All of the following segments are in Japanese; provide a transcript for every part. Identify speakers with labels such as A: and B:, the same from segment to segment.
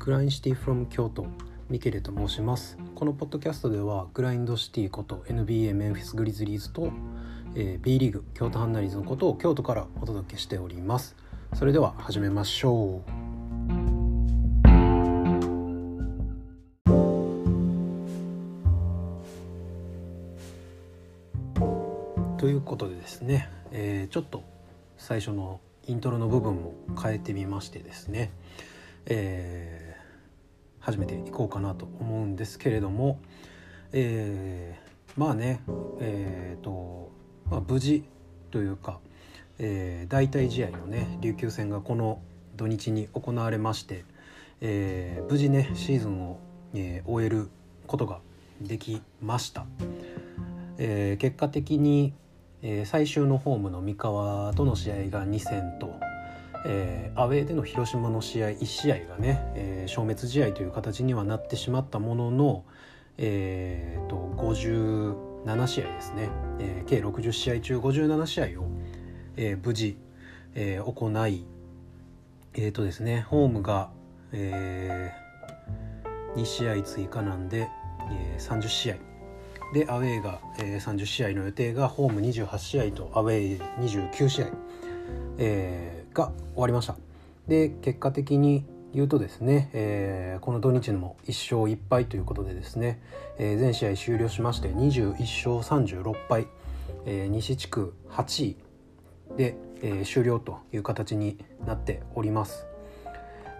A: グラインシティフロム京都ミケレと申します。このポッドキャストではグラインドシティこと NBA メンフィスグリズリーズと、えー、B リーグ京都ハンナリーズのことを京都からお届けしております。それでは始めましょう。ということでですね、えー、ちょっと最初のイントロの部分も変えてみましてですね、えー始めていこうかなと思うんですけれども、えー、まあねえっ、ー、と、まあ、無事というか、えー、代替試合のね琉球戦がこの土日に行われまして、えー、無事ねシーズンを、えー、終えることができました。えー、結果的に、えー、最終のホームの三河との試合が2戦とえー、アウェーでの広島の試合1試合がね、えー、消滅試合という形にはなってしまったものの、えーと、57試合ですね、えー、計60試合中57試合を、えー、無事、えー、行いえーとですねホームが、えー、2試合追加なんで、えー、30試合。でアウェーが、えー、30試合の予定がホーム28試合とアウェー29試合、えー、が終わりましたで結果的に言うとですね、えー、この土日も1勝1敗ということでですね、えー、全試合終了しまして21勝36敗、えー、西地区8位で、えー、終了という形になっております。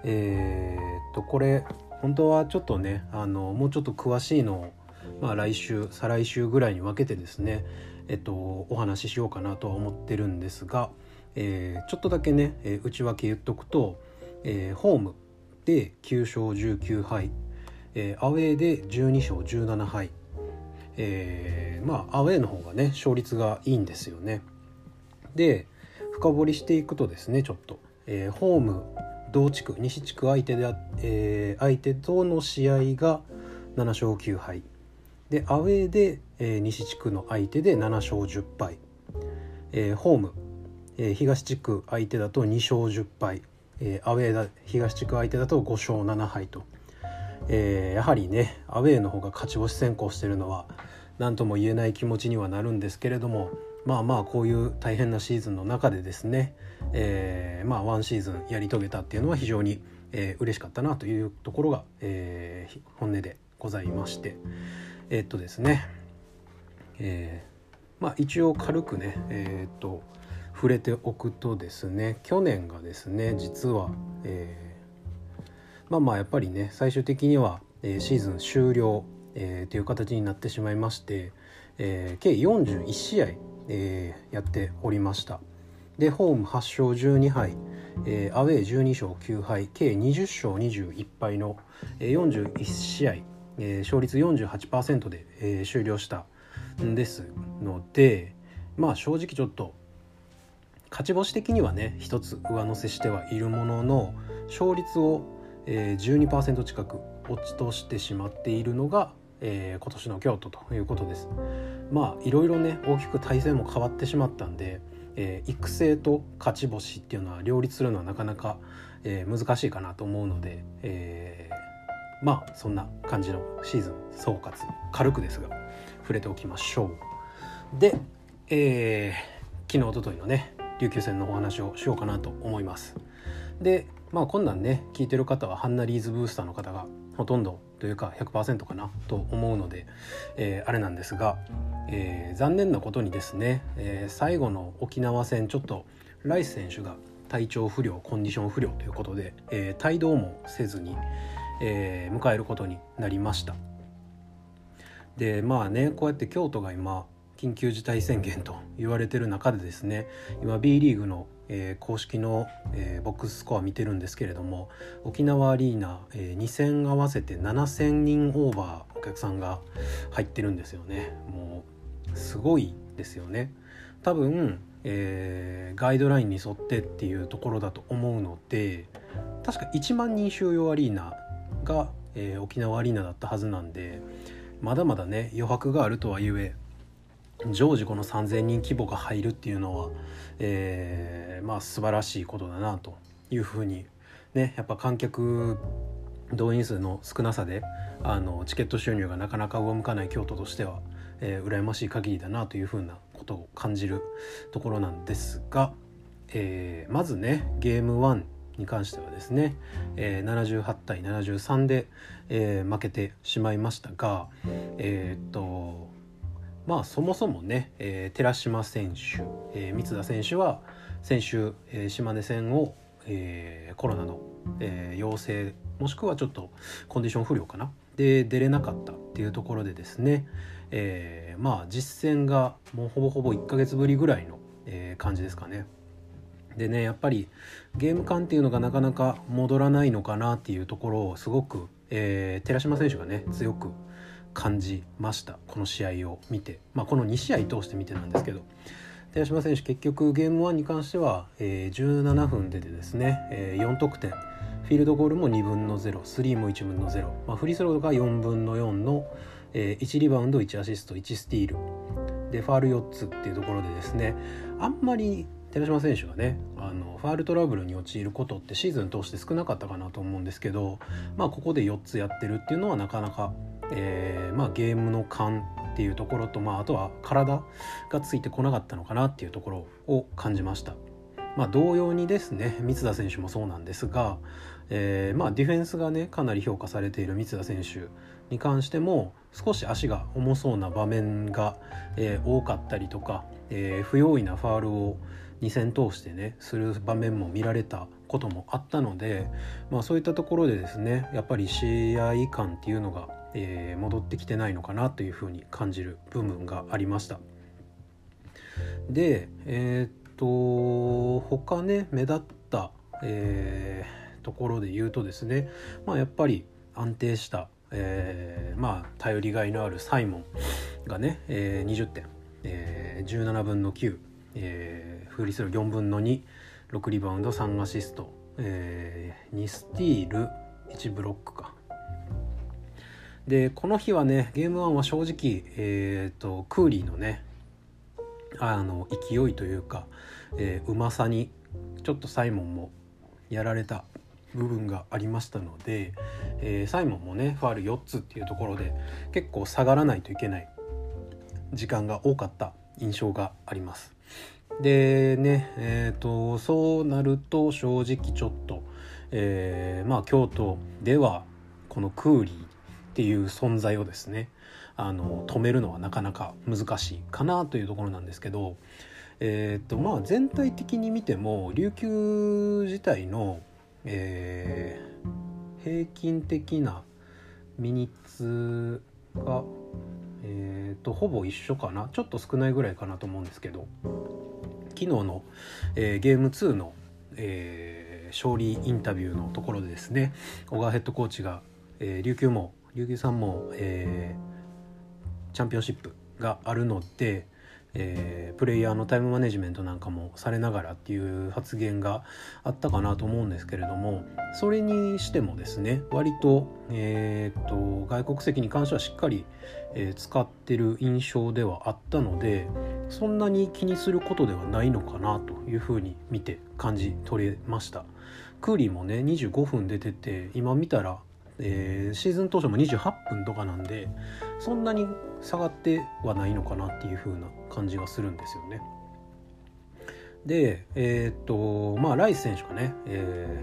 A: えー、っとこれ本当はちょっとねあのもうちょっと詳しいのを、まあ、来週再来週ぐらいに分けてですね、えっと、お話ししようかなとは思ってるんですが、えー、ちょっとだけね、えー、内訳言っとくと、えー、ホームで9勝19敗、えー、アウェーで12勝17敗、えー、まあアウェーの方がね勝率がいいんですよね。で深掘りしていくとですねちょっと、えー、ホーム同地区西地区相手で、えー、相手との試合が7勝9敗でアウェーで、えー、西地区の相手で7勝10敗、えー、ホームえー、東地区相手だと2勝10敗、えー、アウェーだ東地区相手だと5勝7敗と、えー、やはりねアウェーの方が勝ち星先行してるのは何とも言えない気持ちにはなるんですけれどもまあまあこういう大変なシーズンの中でですね、えー、まあワンシーズンやり遂げたっていうのは非常に、えー、嬉しかったなというところが、えー、本音でございまして。えー、っとですねえー、まあ一応軽くねえー、っと触れておくとですね去年がですね実は、えー、まあまあやっぱりね最終的には、えー、シーズン終了、えー、という形になってしまいまして、えー、計41試合、えー、やっておりました。でホーム8勝12敗、えー、アウェー12勝9敗計20勝21敗の、えー、41試合、えー、勝率48%で、えー、終了したんですのでまあ正直ちょっと勝ち星的にはね一つ上乗せしてはいるものの勝率を、えー、12%近く落ちとしてしまっているのが、えー、今年の京都ということです。まあいろいろね大きく体制も変わってしまったんで、えー、育成と勝ち星っていうのは両立するのはなかなか、えー、難しいかなと思うので、えー、まあそんな感じのシーズン総括軽くですが触れておきましょう。で、えー、昨日おとといのね琉球戦のお話をしようかなと思います。でまあこんなんね聞いてる方はハンナリーズブースターの方がほとんどというか100%かなと思うので、えー、あれなんですが、えー、残念なことにですね、えー、最後の沖縄戦ちょっとライス選手が体調不良コンディション不良ということで、えー、帯同もせずに、え、迎えることになりました。でまあねこうやって京都が今緊急事態宣言と言われてる中でですね今 B リーグの、えー、公式の、えー、ボックススコア見てるんですけれども沖縄アリーナ、えー、2戦合わせて7,000人オーバーお客さんが入ってるんですよね。もうすごいですよね。多分、えー、ガイドラインに沿ってっていうところだと思うので確か1万人収容アリーナが、えー、沖縄アリーナだったはずなんでまだまだね余白があるとはいえ常時この3,000人規模が入るっていうのは、えー、まあ素晴らしいことだなというふうにねやっぱ観客動員数の少なさであのチケット収入がなかなか上向かない京都としては、えー、羨ましい限りだなというふうなことを感じるところなんですが、えー、まずねゲーム1に関してはですね、えー、78対73で、えー、負けてしまいましたがえー、っとまあそもそもね、えー、寺島選手、えー、三田選手は先週、えー、島根戦を、えー、コロナの、えー、陽性もしくはちょっとコンディション不良かなで出れなかったっていうところでですね、えー、まあ実戦がもうほぼほぼ1ヶ月ぶりぐらいの、えー、感じですかね。でねやっぱりゲーム感っていうのがなかなか戻らないのかなっていうところをすごく、えー、寺島選手がね強く感じました。この試合を見て、まあ、この2試合通して見てなんですけど。寺島選手結局ゲーム1に関しては、えー、17分出てですね、えー、4得点。フィールドゴールも2分の0スリーも1分の0、まあ、フリースローが4分の4の、えー、1リバウンド1アシスト1スティール。でファール4つっていうところでですねあんまり寺島選手がねあのファールトラブルに陥ることってシーズン通して少なかったかなと思うんですけど、まあ、ここで4つやってるっていうのはなかなか、えーまあ、ゲームの勘っていうところと、まあ、あとは体がついてこなかったのかなっていうところを感じました。まあ、同様にですね三田選手もそうなんですが、えー、まあ、ディフェンスがねかなり評価されている三田選手に関しても少し足が重そうな場面が、えー、多かったりとか、えー、不用意なファールを2戦通してねする場面も見られたこともあったので、まあ、そういったところでですねやっぱり試合感っていうのが、えー、戻ってきてないのかなというふうに感じる部分がありました。でえー、っと他ね目立った、えー、ところで言うとですね、まあ、やっぱり安定した、えー、まあ頼りがいのあるサイモンがね、えー、20点、えー、17分の9えー、フリースロー4分の26リバウンド3アシスト、えー、2スティール1ブロックかでこの日はねゲーム1は正直、えーと、クーリーのねあの勢いというか、えー、うまさにちょっとサイモンもやられた部分がありましたので、えー、サイモンもねファール4つっていうところで結構下がらないといけない時間が多かった印象があります。でねえーと、そうなると正直ちょっと、えー、まあ京都ではこのクーリーっていう存在をですねあの止めるのはなかなか難しいかなというところなんですけど、えーとまあ、全体的に見ても琉球自体の、えー、平均的なミニッツがえーと、ほぼ一緒かな。ちょっと少ないぐらいかなと思うんですけど昨日の、えー、ゲーム2の、えー、勝利インタビューのところでですね小川ヘッドコーチが、えー、琉球も琉球さんも、えー、チャンピオンシップがあるので、えー、プレイヤーのタイムマネジメントなんかもされながらっていう発言があったかなと思うんですけれどもそれにしてもですね割と,、えーと、外国籍に関してはしっかり、えー、使ってる印象ではあったのでそんなに気にすることではないのかなというふうに見て感じ取れました。クーリーもね25分出てて今見たらえー、シーズン当初も28分とかなんでそんなに下がってはないのかなっていう風な感じがするんですよね。でえー、っとまあライス選手がね、え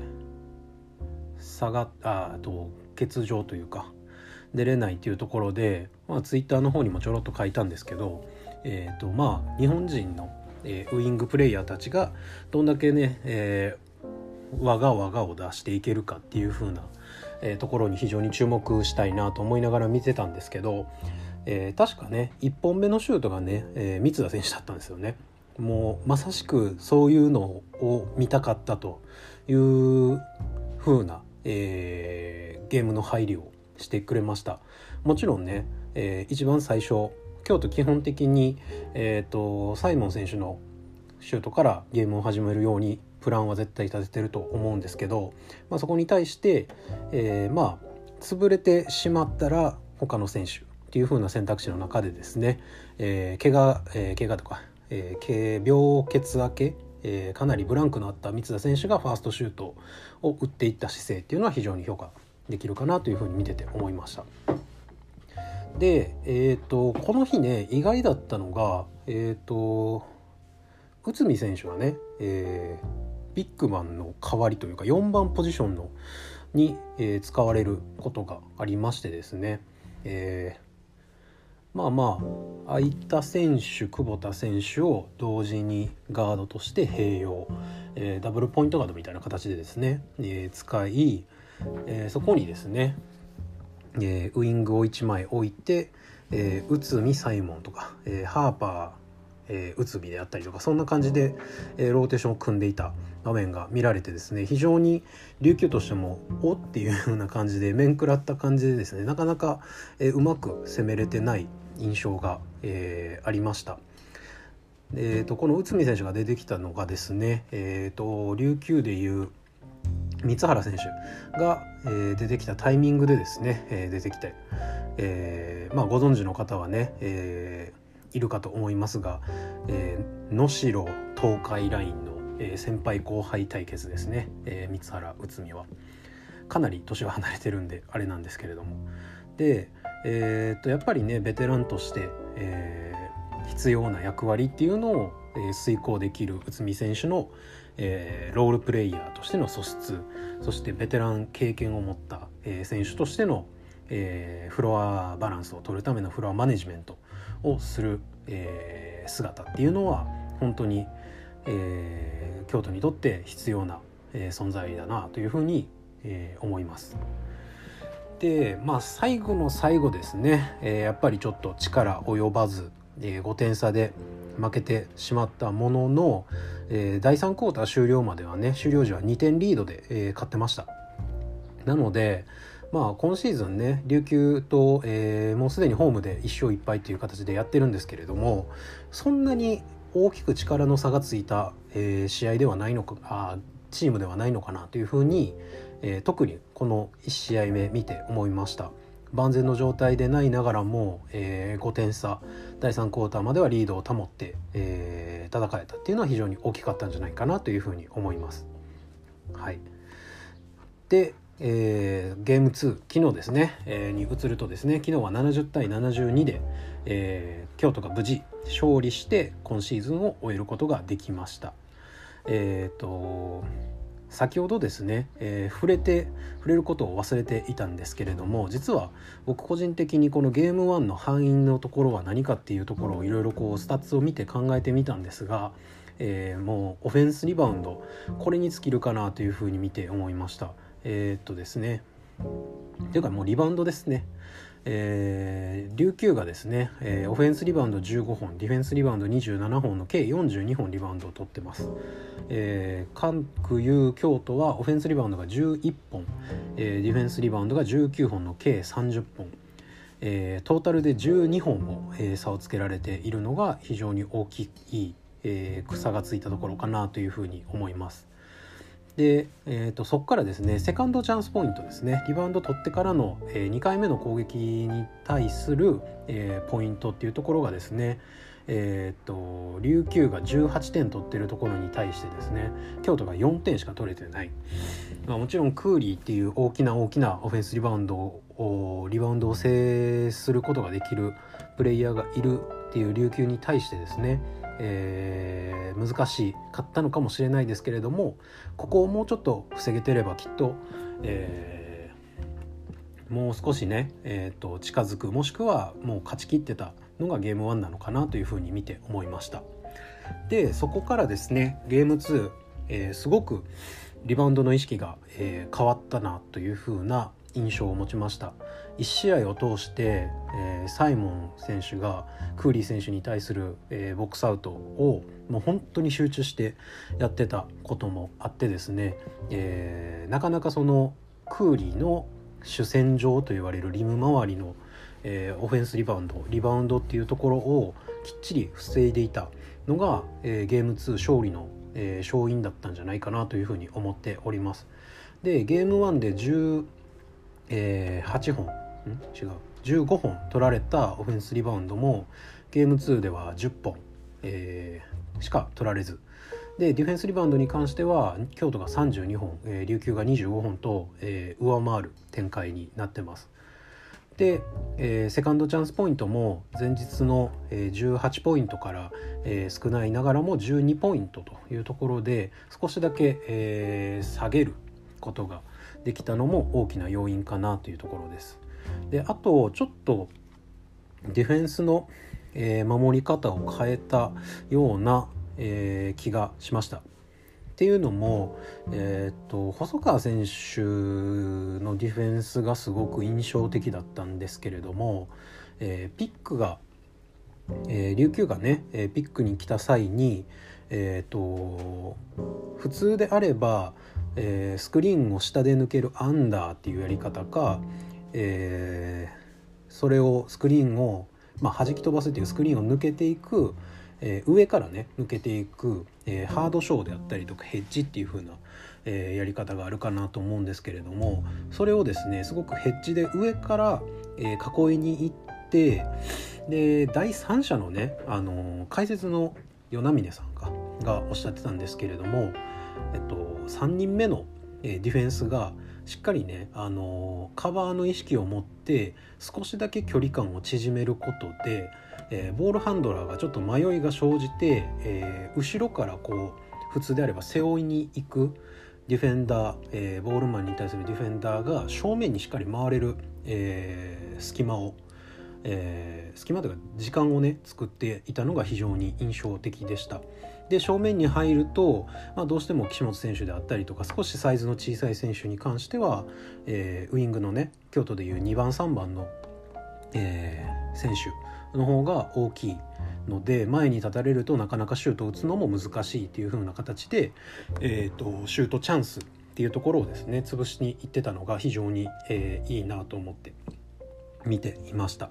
A: ー、下があと欠場というか出れないっていうところで、まあ、ツイッターの方にもちょろっと書いたんですけど、えー、っとまあ日本人の、えー、ウイングプレイヤーたちがどんだけね、えー、我が我がを出していけるかっていう風なえー、ところに非常に注目したいなと思いながら見てたんですけど、えー、確かね1本目のシュートがね、えー、三田選手だったんですよね。もうまさしくそういうのを見たかったという風な、えー、ゲームの入りをしてくれましたもちろんね、えー、一番最初京都基本的に、えーとサイモン選手のシュートからゲームを始めるようにプランは絶対立ててると思うんですけど、まあ、そこに対して、えー、まあ潰れてしまったら他の選手っていう風な選択肢の中でですね、えー、怪我、えー、怪我とか、えー、病欠明け、えー、かなりブランクのあった三田選手がファーストシュートを打っていった姿勢っていうのは非常に評価できるかなというふうに見てて思いました。でえ、ー、とこの日ね意外だったのがえ、ー、と内海選手はね、えー、ビッグマンの代わりというか4番ポジションのに、えー、使われることがありましてですね、えー、まあまあ空いた選手久保田選手を同時にガードとして併用、えー、ダブルポイントガードみたいな形でですね、え、使い、え、そこにですね、え、ウイングを1枚置いて、え、内海サイモンとか、え、ハーパーえー、内海であったりとかそんな感じで、えー、ローテーションを組んでいた場面が見られてですね非常に琉球としてもおっていうような感じで面食らった感じでですねなかなか、えー、うまく攻めれてない印象が、えー、ありました。えーと、この内海選手が出てきたのがですね、えーと、琉球でいう三原選手が、えー、出てきたタイミングでですね、えー、出てきて、えーまあ、ご存知の方はね、えーいるかと思いますが、えー、能代東海ラインの、えー、先輩後輩対決ですね、えー、三原内海は。かなり年は離れてるんであれなんですけれども。で、えー、っとやっぱりねベテランとして、えー、必要な役割っていうのを、えー、遂行できる内海選手の、えー、ロールプレイヤーとしての素質そしてベテラン経験を持った、えー、選手としての、えー、フロアバランスを取るためのフロアマネジメントをする、えー、姿っていうのは本当に、えー、京都にとって必要な、えー、存在だなというふうに、えー、思います。でまあ最後の最後ですね、えー、やっぱりちょっと力及ばず、えー、5点差で負けてしまったものの、えー、第3クォーター終了まではね終了時は2点リードで、えー、勝ってました。なので、まあ、今シーズンね琉球と、えー、もうすでにホームで1勝1敗という形でやってるんですけれどもそんなに大きく力の差がついた、えー、試合ではないのかあチームではないのかなというふうに、えー、特にこの1試合目見て思いました。万全の状態でないながらも、えー、5点差第3クォーターまではリードを保って、えー、戦えたっていうのは非常に大きかったんじゃないかなというふうに思います。はい、でえー、ゲーム2昨日ですね、えー、に移るとですね昨日は70対72で、えー、京都が無事勝利して今シーズンを終えることができました。えーと、先ほどですね、えー、触れて触れることを忘れていたんですけれども実は僕個人的にこのゲーム1の敗因のところは何かっていうところをいろいろこうスタッツを見て考えてみたんですが、えー、もうオフェンスリバウンドこれに尽きるかなというふうに見て思いました。えー、っとですね。というかもうリバウンドですね。えー、琉球がですね、えー、オフェンスリバウンド15本ディフェンスリバウンド27本の計42本リバウンドを取ってます、えー、関空有京都はオフェンスリバウンドが11本、えー、ディフェンスリバウンドが19本の計30本、えー、トータルで12本を、えー、差をつけられているのが非常に大きい、えー、差がついたところかなというふうに思います。で、えーと、そこからですねセカンドチャンスポイントですね。リバウンド取ってからの、えー、2回目の攻撃に対する、えー、ポイントっていうところがですねえーと、琉球が18点取ってるところに対してですね京都が4点しか取れてない、まあ、もちろんクーリーっていう大きな大きなオフェンスリバウンドをリバウンドを制することができるプレイヤーがいるっていう琉球に対してですねえー、難しかったのかもしれないですけれどもここをもうちょっと防げてればきっと、えー、もう少しね、えーと、近づくもしくはもう勝ちきってたのがゲーム1なのかなというふうに見て思いました。でそこからですねゲーム2、えー、すごくリバウンドの意識が、えー、変わったなというふうな印象を持ちました1試合を通して、えー、サイモン選手がクーリー選手に対する、えー、ボックスアウトをもう本当に集中してやってたこともあってですね、えー、なかなかそのクーリーの主戦場と言われるリム周りの、えー、オフェンスリバウンドリバウンドっていうところをきっちり防いでいたのが、えー、ゲーム2勝利の、えー、勝因だったんじゃないかなというふうに思っております。でゲーム1で10、えー、8本。違う。15本取られたオフェンスリバウンドもゲーム2では10本、えー、しか取られず、でディフェンスリバウンドに関しては京都が32本、えー、琉球が25本と、えー、上回る展開になってます。で、えー、セカンドチャンスポイントも前日の、えー、18ポイントから、えー、少ないながらも12ポイントというところで少しだけ、えー、下げることができたのも大きな要因かなというところです。であとちょっとディフェンスの、え、守り方を変えたような、え、気がしました。っていうのも、えー、っと細川選手のディフェンスがすごく印象的だったんですけれども、えー、ピックが、えー、琉球がね、えピックに来た際に、えーと、普通であれば、えスクリーンを下で抜けるアンダーっていうやり方か、えそれをスクリーンを、まあ、弾き飛ばすっていうスクリーンを抜けていく、えー、上からね抜けていく、え、ハードショーであったりとかヘッジっていう風な、え、やり方があるかなと思うんですけれどもそれをですねすごくヘッジで上から、え、囲いに行ってで第三者のね、あの解説の与那嶺さんがおっしゃってたんですけれども、えっと、3人目の、ディフェンスがしっかりね、あのカバーの意識を持って少しだけ距離感を縮めることでえー、ボールハンドラーがちょっと迷いが生じて、えー、後ろからこう普通であれば背負いに行くディフェンダー、えー、ボールマンに対するディフェンダーが正面にしっかり回れる、えー、隙間を、えー、隙間というか時間をね作っていたのが非常に印象的でした。で正面に入ると、まあ、どうしても岸本選手であったりとか少しサイズの小さい選手に関しては、えー、ウイングのね京都でいう2番3番の、えー、選手の方が大きいので前に立たれるとなかなかシュートを打つのも難しいっていう風な形で、えーと、シュートチャンスっていうところをですね潰しにいってたのが非常に、えー、いいなと思って見ていました。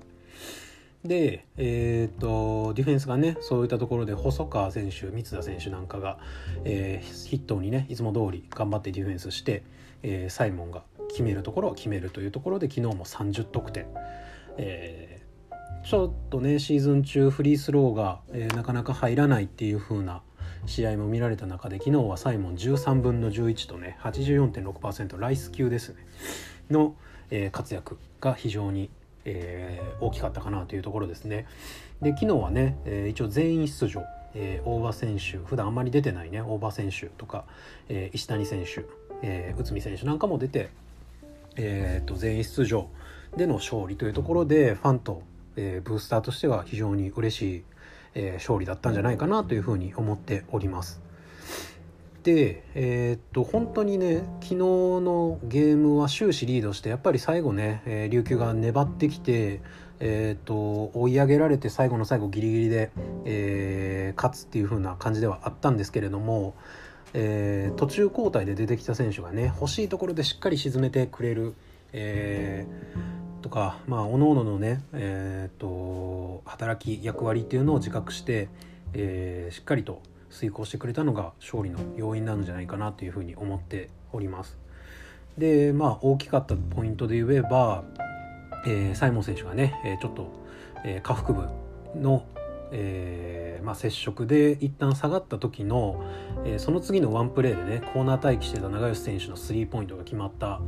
A: で、えーと、ディフェンスがねそういったところで細川選手三田選手なんかが、えー、ヒットにねいつも通り頑張ってディフェンスして、えー、サイモンが決めるところは決めるというところで昨日も30得点、えちょっとねシーズン中フリースローが、えー、なかなか入らないっていう風な試合も見られた中で昨日はサイモン13分の11とね84.6%ライス級ですね。の、え、活躍が非常に、えー、大きかったかなというところですね。で昨日はね、えー、一応全員出場、えー、大場選手普段あんまり出てないね大場選手とか、えー、石谷選手、えー、内海選手なんかも出て、えーと全員出場での勝利というところでファンとえー、ブースターとしては非常に嬉しい、えー、勝利だったんじゃないかなというふうに思っております。で、えー、っと本当にね昨日のゲームは終始リードしてやっぱり最後ね、えー、琉球が粘ってきて、えー、っと追い上げられて最後の最後ギリギリで、えー、勝つっていう風な感じではあったんですけれども、え、途中交代で出てきた選手がね欲しいところでしっかり沈めてくれる、えとか、まあ、各々のね、えーと、働き役割っていうのを自覚して、えー、しっかりと遂行してくれたのが勝利の要因なんじゃないかなというふうに思っております。でまあ大きかったポイントで言えば、えー、サイモン選手がね、えー、ちょっと、えー、下腹部の、えーまあ、接触で一旦下がった時の、えー、その次のワンプレーでねコーナー待機してた長吉選手のスリーポイントが決まった、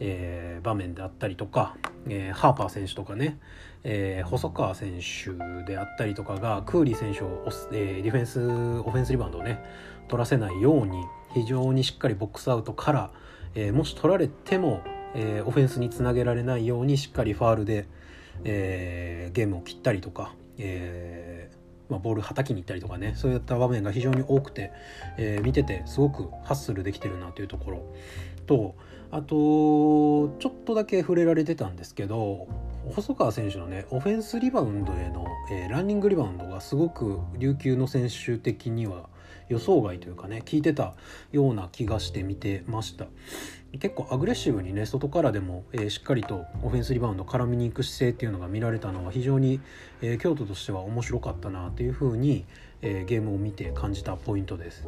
A: えー、場面であったりとか、えー、ハーパー選手とかね、えー、細川選手であったりとかがクーリー選手を、えー、ディフェンスオフェンスリバウンドをね取らせないように非常にしっかりボックスアウトから、えー、もし取られても、えー、オフェンスにつなげられないようにしっかりファールで、えー、ゲームを切ったりとか、えーまあ、ボールはたきに行ったりとかねそういった場面が非常に多くて、えー、見ててすごくハッスルできてるなというところとあとちょっとだけ触れられてたんですけど細川選手のねオフェンスリバウンドへの、えー、ランニングリバウンドがすごく琉球の選手的には予想外というかね聞いてたような気がして見てました。結構アグレッシブにね外からでも、えー、しっかりとオフェンスリバウンド絡みに行く姿勢っていうのが見られたのは非常に、えー、京都としては面白かったなというふうに、えー、ゲームを見て感じたポイントです。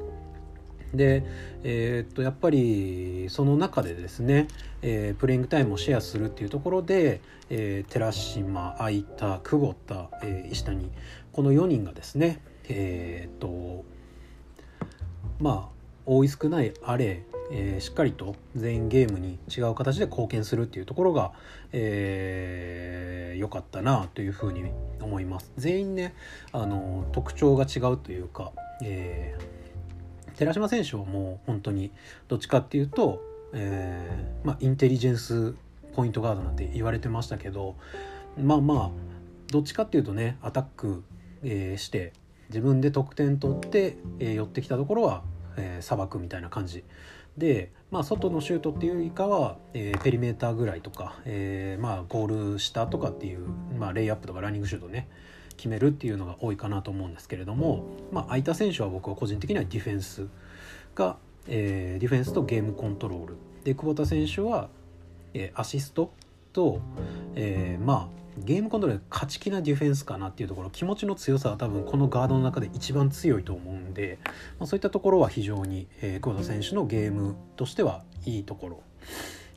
A: で、えー、っとやっぱりその中でですね、えー、プレイングタイムをシェアするっていうところで、えー、寺島相田久保田、えー、石谷この4人がですねえー、っとまあ多い少ないあれ、えー、しっかりと全員ゲームに違う形で貢献するっていうところが良、えー、かったなというふうに思います。全員ねあの特徴が違うというか、えー、寺島選手はもう本当にどっちかっていうと、えーまあ、インテリジェンスポイントガードなんて言われてましたけどまあまあどっちかっていうとねアタック、えー、して自分で得点取って、えー、寄ってきたところはえー、砂漠みたいな感じで、まあ、外のシュートっていうよりかは、えー、ペリメーターぐらいとか、えー、まあ、ゴール下とかっていう、まあ、レイアップとかランニングシュートね決めるっていうのが多いかなと思うんですけれども、まあ、空いた選手は僕は個人的にはディフェンスが、えー、ディフェンスとゲームコントロール。で久保田選手は、え、アシストと、え、まあゲームコントロール勝ち気なディフェンスかなっていうところ気持ちの強さは多分このガードの中で一番強いと思うんで、まあ、そういったところは非常に、えー、久保田選手のゲームとしてはいいところ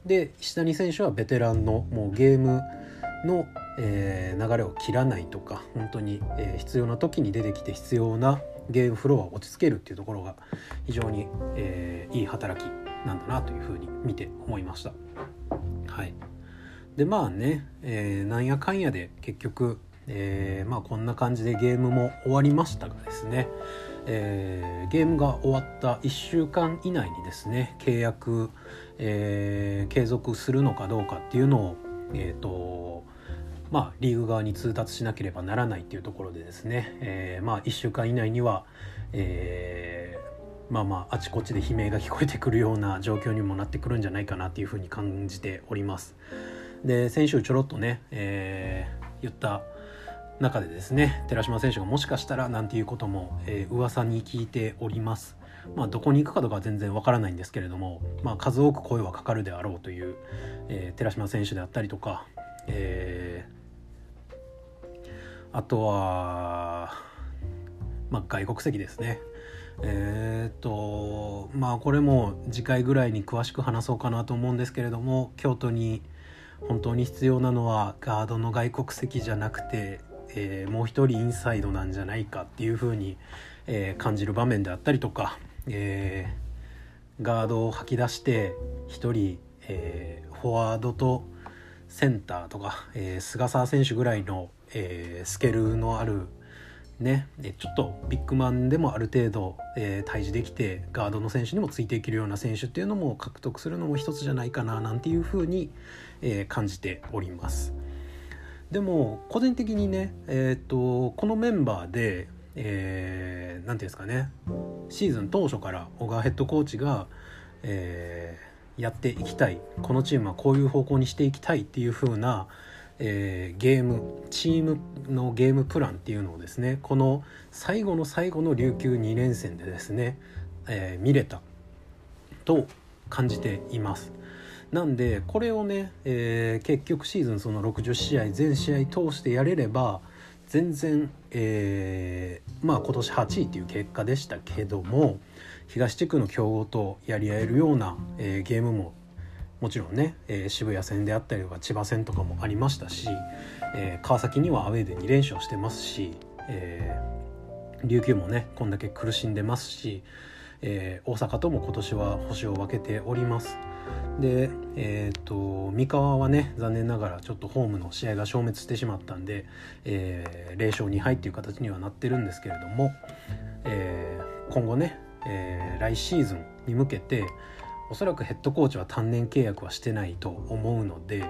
A: で石谷選手はベテランのもうゲームの、えー、流れを切らないとか本当に、えー、必要な時に出てきて必要なゲームフロアを落ち着けるっていうところが非常に、えー、いい働きなんだなというふうに見て思いました。はいでまあね、えー、なんやかんやで結局、えー、まあこんな感じでゲームも終わりましたがですね、えー、ゲームが終わった1週間以内にですね契約、えー、継続するのかどうかっていうのをえっ、ー、とまあリーグ側に通達しなければならないっていうところでですね、えー、まあ1週間以内には、えー、まあまああちこちで悲鳴が聞こえてくるような状況にもなってくるんじゃないかなっていうふうに感じております。で先週ちょろっとね、えー、言った中でですね寺島選手がもしかしたらなんていうことも、えー、噂に聞いております。まあ、どこに行くかとかは全然わからないんですけれども、まあ、数多く声はかかるであろうという、えー、寺島選手であったりとか、えー、あとは、まあ、外国籍ですね。えー、っとまあこれも次回ぐらいに詳しく話そうかなと思うんですけれども京都に本当に必要なのはガードの外国籍じゃなくて、えー、もう一人インサイドなんじゃないかっていうふうに、えー、感じる場面であったりとか、えー、ガードを吐き出して一人、えフォワードとセンターとか、え菅澤選手ぐらいの、えスケールのあるね、ちょっとビッグマンでもある程度、えー、対峙できてガードの選手にもついていけるような選手っていうのも獲得するのも一つじゃないかななんていうふうに、えー、感じております。でも個人的にね、えーと、このメンバーで何、えー、て言うんですかねシーズン当初から小川ヘッドコーチが、えー、やっていきたいこのチームはこういう方向にしていきたいっていう風なえー、ゲームチームのゲームプランっていうのをですねこの最後の最後の琉球2連戦でですね、えー、見れたと感じています。なんでこれをね、えー、結局シーズンその60試合全試合通してやれれば全然、えー、まあ今年8位っていう結果でしたけども東地区の強豪とやり合えるような、えー、ゲームももちろんね、えー、渋谷戦であったりとか千葉戦とかもありましたし、えー、川崎にはアウェーで2連勝してますし、えー、琉球もねこんだけ苦しんでますし、え大阪とも今年は星を分けております。で、えーと、三河はね残念ながらちょっとホームの試合が消滅してしまったんで、え0勝2敗っていう形にはなってるんですけれども、え今後ね、え来シーズンに向けておそらくヘッドコーチは単年契約はしてないと思うので、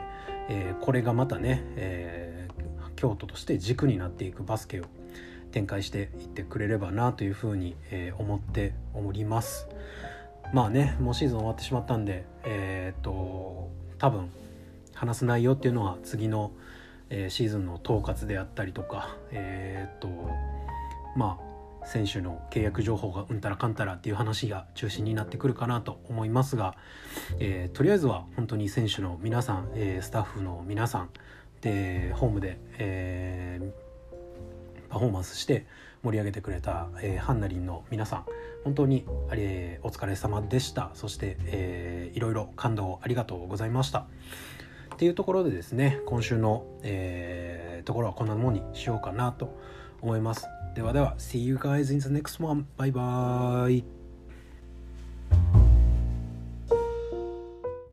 A: えー、これがまたね、えー、京都として軸になっていくバスケを展開していってくれればなというふうに、えー、思っております。まあねもうシーズン終わってしまったんでえっと多分話す内容っていうのは次の、えー、シーズンの統括であったりとかえっとまあ選手の契約情報がうんたらかんたらっていう話が中心になってくるかなと思いますが、えー、とりあえずは本当に選手の皆さん、えー、スタッフの皆さんでホームで、えー、パフォーマンスして盛り上げてくれた、えー、ハンナリンの皆さん本当に、えー、お疲れ様でした。そして、えー、いろいろ感動ありがとうございました。っていうところでですね今週の、えー、ところはこんなもんにしようかなと思います。ではでは、See you guys in the next one. Bye bye.